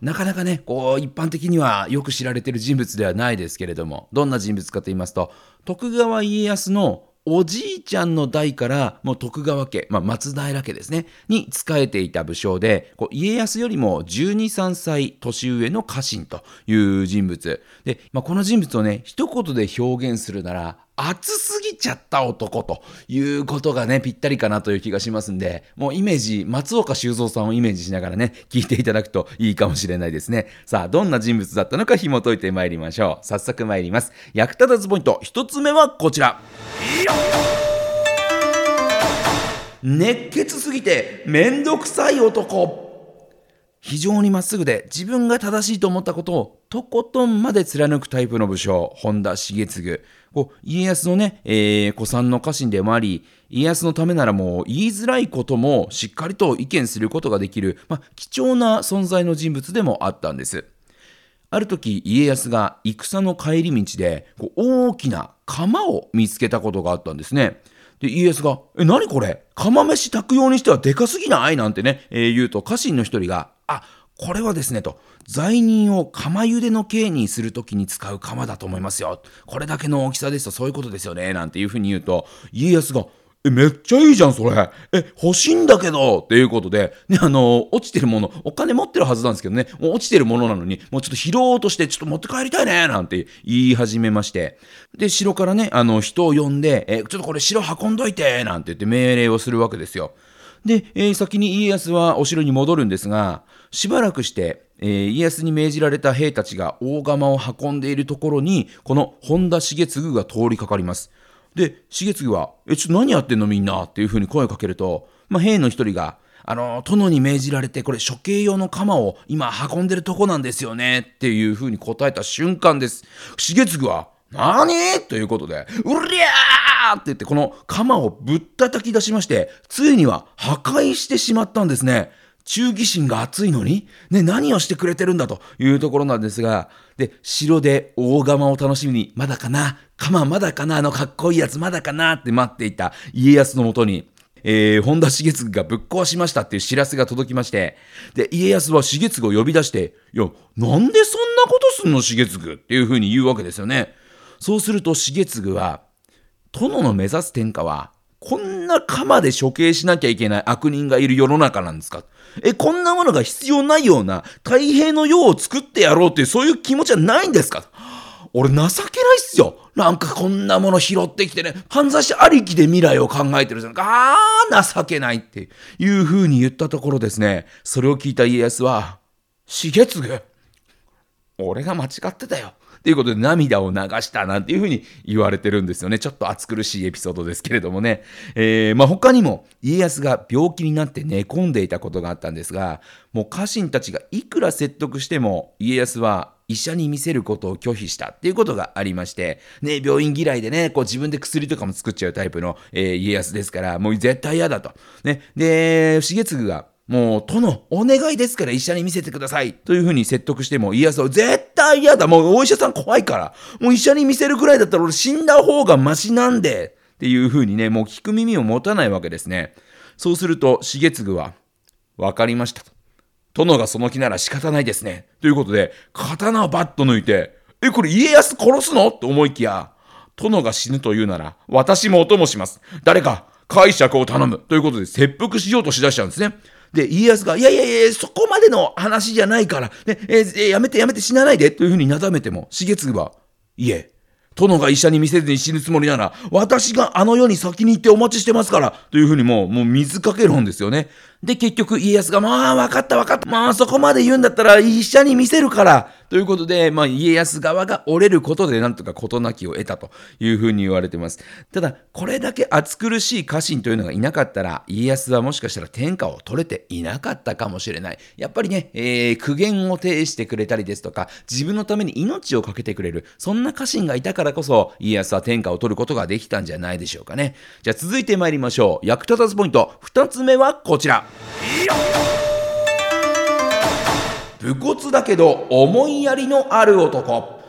なかなかね、こう、一般的にはよく知られている人物ではないですけれども、どんな人物かと言いますと、徳川家康のおじいちゃんの代からもう徳川家、まあ、松平家ですね、に仕えていた武将で、こう家康よりも12、3歳年上の家臣という人物。で、まあ、この人物をね、一言で表現するなら、熱すぎちゃった男ということがね、ぴったりかなという気がしますんで、もうイメージ、松岡修造さんをイメージしながらね、聞いていただくといいかもしれないですね。さあ、どんな人物だったのか紐解いてまいりましょう。早速参ります。役立たずポイント、一つ目はこちら。熱血すぎてめんどくさい男。非常にまっすぐで自分が正しいと思ったことをとことんまで貫くタイプの武将、本田重次。こう家康のね、えー、古参の家臣でもあり、家康のためならもう言いづらいこともしっかりと意見することができる、まあ、貴重な存在の人物でもあったんです。ある時家康が戦の帰り道でこう大きな釜を見つけたことがあったんですね。で、家康が、え、何これ？釜飯炊くようにしてはでかすぎない？なんてね、えー、言うと家臣の一人が、あ、これはですね、と、罪人を釜茹での刑にするときに使う釜だと思いますよ。これだけの大きさですとそういうことですよね。なんていうふうに言うと、家康が、え、めっちゃいいじゃん、それ。え、欲しいんだけどっていうことで、ね、あの、落ちてるもの、お金持ってるはずなんですけどね、もう落ちてるものなのに、もうちょっと拾おうとして、ちょっと持って帰りたいねなんて言い始めまして、で、城からね、あの、人を呼んで、え、ちょっとこれ城運んどいてなんて言って命令をするわけですよ。で、えー、先に家康はお城に戻るんですが、しばらくして、えー、家康に命じられた兵たちが大釜を運んでいるところに、この本田重次が通りかかります。で、重次は、え、ちょっと何やってんのみんな？っていうふうに声をかけると、まあ、兵の一人が、あの、殿に命じられて、これ処刑用の鎌を今運んでるとこなんですよねっていうふうに答えた瞬間です。重次は、何？ということで、うりゃーって言って、この鎌をぶったたき出しまして、ついには破壊してしまったんですね。忠義心が熱いのに、ね、何をしてくれてるんだというところなんですが、で、城で大釜を楽しみに、まだかな鎌まだかなあのかっこいいやつまだかなって待っていた家康のもとに、えー、本田重次がぶっ壊しましたっていう知らせが届きまして、で、家康は重次を呼び出して、いや、なんでそんなことすんの重次っていうふうに言うわけですよね。そうすると重次は、殿の目指す天下は、こんな鎌で処刑しなきゃいけない悪人がいる世の中なんですか？え、こんなものが必要ないような太平の世を作ってやろうっていうそういう気持ちはないんですか？俺情けないっすよ。なんかこんなもの拾ってきてね、犯罪者ありきで未来を考えてるじゃんか。あー、情けないっていう風に言ったところですね、それを聞いた家康は、重次、俺が間違ってたよ。ということで涙を流したなんていうふうに言われてるんですよね。ちょっと暑苦しいエピソードですけれどもね。えー、まあ、他にも家康が病気になって寝込んでいたことがあったんですが、もう家臣たちがいくら説得しても家康は医者に見せることを拒否したっていうことがありまして、ね、病院嫌いでね、こう自分で薬とかも作っちゃうタイプの、えー、家康ですから、もう絶対嫌だと。ね、で、重次がもう、殿、お願いですから医者に見せてください。というふうに説得しても、家康は絶対嫌だ。もうお医者さん怖いから。もう医者に見せるくらいだったら俺死んだ方がマシなんで。っていうふうにね、もう聞く耳を持たないわけですね。そうすると、重次は、わかりましたと。殿がその気なら仕方ないですね。ということで、刀をバッと抜いて、え、これ家康殺すの？と思いきや、殿が死ぬというなら、私もお供します。誰か、解釈を頼む。ということで、切腹しようとしだしちゃうんですね。で、家康が、いやいやいや、そこまでの話じゃないから、ね、えー、やめてやめて死なないで、というふうになだめても、重次は、いえ、殿が医者に見せずに死ぬつもりなら、私があの世に先に行ってお待ちしてますから、というふうにもう、もう水かけるんですよね。で、結局家康が、まあ、分かった分かった。まあ、そこまで言うんだったら、医者に見せるから。ということで、まあ、家康側が折れることで、なんとか事なきを得たというふうに言われてます。ただ、これだけ暑苦しい家臣というのがいなかったら、家康はもしかしたら天下を取れていなかったかもしれない。やっぱりね、えー、苦言を呈してくれたりですとか、自分のために命を懸けてくれる、そんな家臣がいたからこそ、家康は天下を取ることができたんじゃないでしょうかね。じゃあ続いて参りましょう。役立たずポイント、2つ目はこちら。武骨だけど思いやりのある男。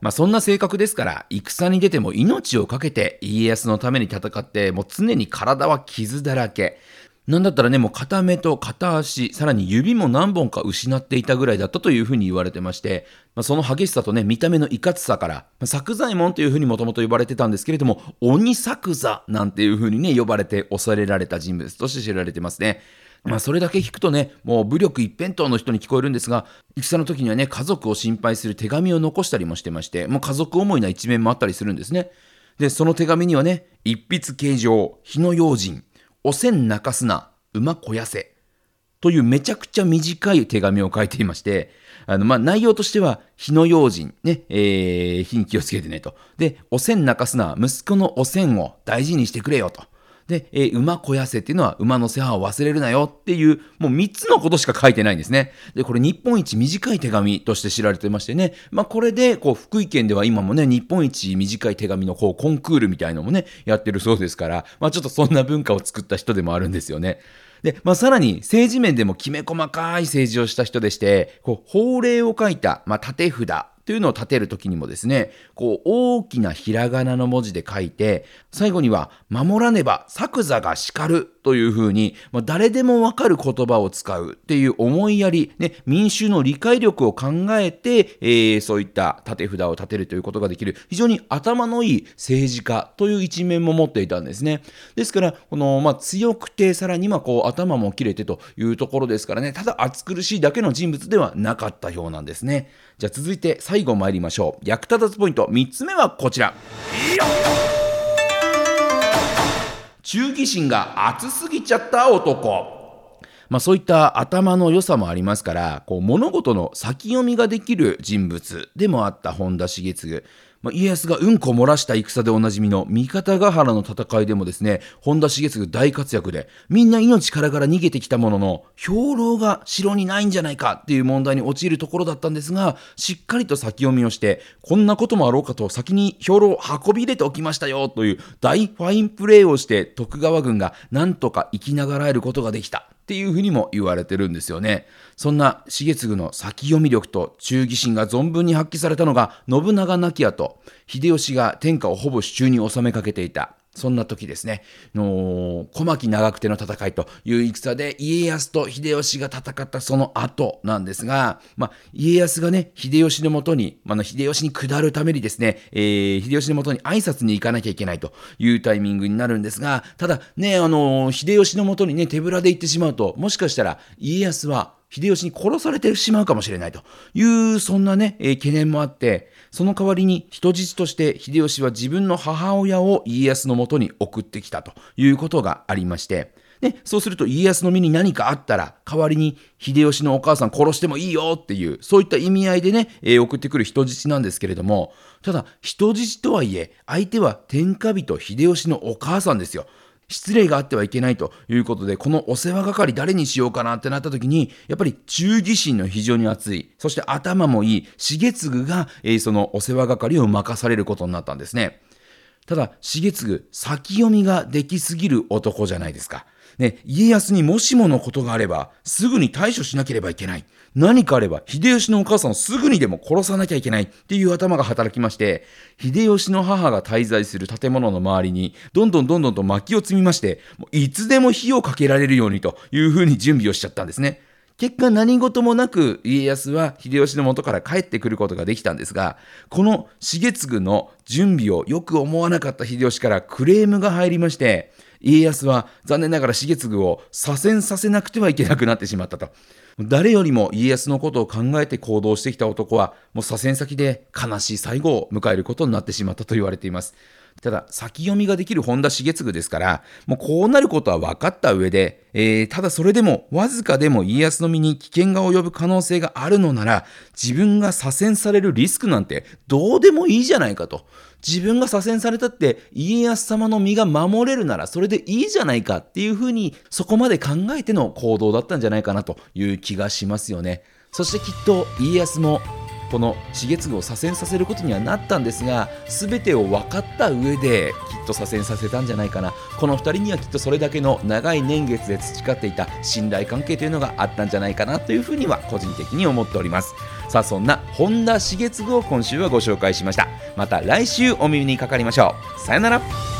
まあそんな性格ですから、戦に出ても命を懸けて家康のために戦って、もう常に体は傷だらけ。なんだったらね、もう片目と片足、さらに指も何本か失っていたぐらいだったというふうに言われてまして、まあ、その激しさとね、見た目のいかつさから、まあ、作左衛門というふうにもともと呼ばれてたんですけれども、鬼作座なんていうふうにね、呼ばれて恐れられた人物として知られてますね。まあそれだけ聞くとね、もう武力一辺倒の人に聞こえるんですが、戦の時にはね、家族を心配する手紙を残したりもしてまして、もう家族思いな一面もあったりするんですね。で、その手紙にはね、一筆形状、火の用心、おせん泣かすな、馬肥やせ。というめちゃくちゃ短い手紙を書いていまして、あの、まあ、内容としては、火の用心、ね、えー、火に気をつけてねと。で、おせん泣かすな、息子のおせんを大事にしてくれよと。で、えー、馬肥やせっていうのは馬の世話を忘れるなよっていう、もう3つのことしか書いてないんですね。で、これ日本一短い手紙として知られてましてね、まあこれで、こう、福井県では今もね、日本一短い手紙のこう、コンクールみたいのもね、やってるそうですから、まあちょっとそんな文化を作った人でもあるんですよね。で、まあ、さらに政治面でもきめ細かい政治をした人でして、こう法令を書いた、まあ、縦札というのを立てるときにもですね、こう大きなひらがなの文字で書いて、最後には守らねば作座が叱る。というふうに、まあ、誰でもわかる言葉を使うっていう思いやり、ね、民衆の理解力を考えて、えー、そういった立て札を立てるということができる、非常に頭のいい政治家という一面も持っていたんですね。ですから、この、まあ、強くて、さらにはこう頭も切れてというところですからね、ただ暑苦しいだけの人物ではなかったようなんですね。じゃあ続いて最後参りましょう。役立たずポイント3つ目はこちら。忠義心が熱すぎちゃった男。まあ、そういった頭の良さもありますからこう物事の先読みができる人物でもあった本田茂次まあ、家康がうんこ漏らした戦でおなじみの三方ヶ原の戦いでもですね、本田重次大活躍で、みんな命からがら逃げてきたものの、兵糧が城にないんじゃないかっていう問題に陥るところだったんですが、しっかりと先読みをして、こんなこともあろうかと先に兵糧を運び入れておきましたよという大ファインプレーをして徳川軍がなんとか生きながらえることができた。っていうふうにも言われてるんですよね。そんな重次の先読み力と忠義心が存分に発揮されたのが信長亡き後、秀吉が天下をほぼ手中に収めかけていた。そんな時ですね、の小牧長久手の戦いという戦で家康と秀吉が戦ったその後なんですが、まあ、家康がね、秀吉のもとに、まあ、秀吉に下るためにですね、えー、秀吉のもとに挨拶に行かなきゃいけないというタイミングになるんですが、ただね、あの秀吉のもとにね、手ぶらで行ってしまうと、もしかしたら家康は秀吉に殺されてしまうかもしれないという、そんなね、えー、懸念もあって、その代わりに人質として秀吉は自分の母親を家康のもとに送ってきたということがありまして、で、そうすると家康の身に何かあったら、代わりに秀吉のお母さん殺してもいいよっていう、そういった意味合いでね、えー、送ってくる人質なんですけれども、ただ、人質とはいえ、相手は天下人秀吉のお母さんですよ。失礼があってはいけないということで、このお世話係誰にしようかなってなった時に、やっぱり忠義心の非常に熱い、そして頭もいい、重次が、えー、そのお世話係を任されることになったんですね。ただ、重次、先読みができすぎる男じゃないですか。ね、家康にもしものことがあれば、すぐに対処しなければいけない。何かあれば、秀吉のお母さんをすぐにでも殺さなきゃいけないっていう頭が働きまして、秀吉の母が滞在する建物の周りに、どんどんどんどんと薪を積みまして、もういつでも火をかけられるようにというふうに準備をしちゃったんですね。結果何事もなく家康は秀吉の元から帰ってくることができたんですが、この重次の準備をよく思わなかった秀吉からクレームが入りまして、家康は残念ながら重次を左遷させなくてはいけなくなってしまったと。誰よりも家康のことを考えて行動してきた男は、もう左遷先で悲しい最後を迎えることになってしまったと言われています。ただ、先読みができる本田重次ですから、もうこうなることは分かった上で、えー、ただそれでも、わずかでも家康の身に危険が及ぶ可能性があるのなら、自分が左遷されるリスクなんてどうでもいいじゃないかと。自分が左遷されたって家康様の身が守れるならそれでいいじゃないかっていうふうにそこまで考えての行動だったんじゃないかなという気がしますよね。そしてきっと家康もこの重次を左遷させることにはなったんですが全てを分かった上できっと左遷させたんじゃないかな。この2人にはきっとそれだけの長い年月で培っていた信頼関係というのがあったんじゃないかなというふうには個人的に思っております。さあそんな本田重次を今週はご紹介しました。また来週お耳にかかりましょう。さよなら。